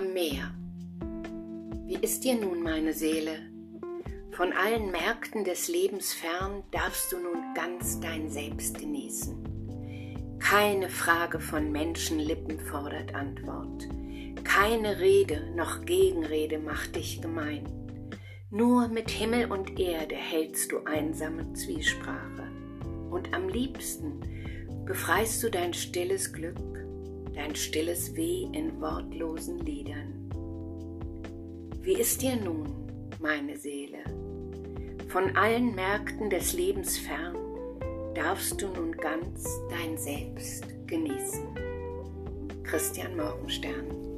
mehr. Wie ist dir nun, meine Seele? Von allen Märkten des Lebens fern darfst du nun ganz dein Selbst genießen. Keine Frage von Menschenlippen fordert Antwort. Keine Rede noch Gegenrede macht dich gemein. Nur mit Himmel und Erde hältst du einsame Zwiesprache. Und am liebsten befreist du dein stilles Glück, dein stilles Weh in wortlosen Liedern. Wie ist dir nun, meine Seele? Von allen Märkten des Lebens fern darfst du nun ganz dein Selbst genießen. Christian Morgenstern